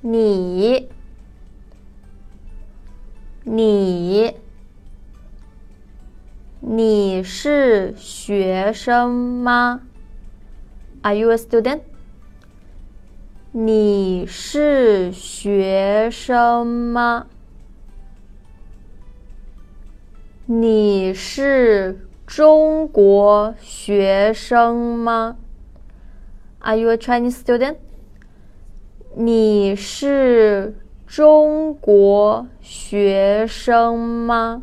你，你，你是学生吗？Are you a student？你是学生吗？你是中国学生吗？Are you a Chinese student？你是中国学生吗？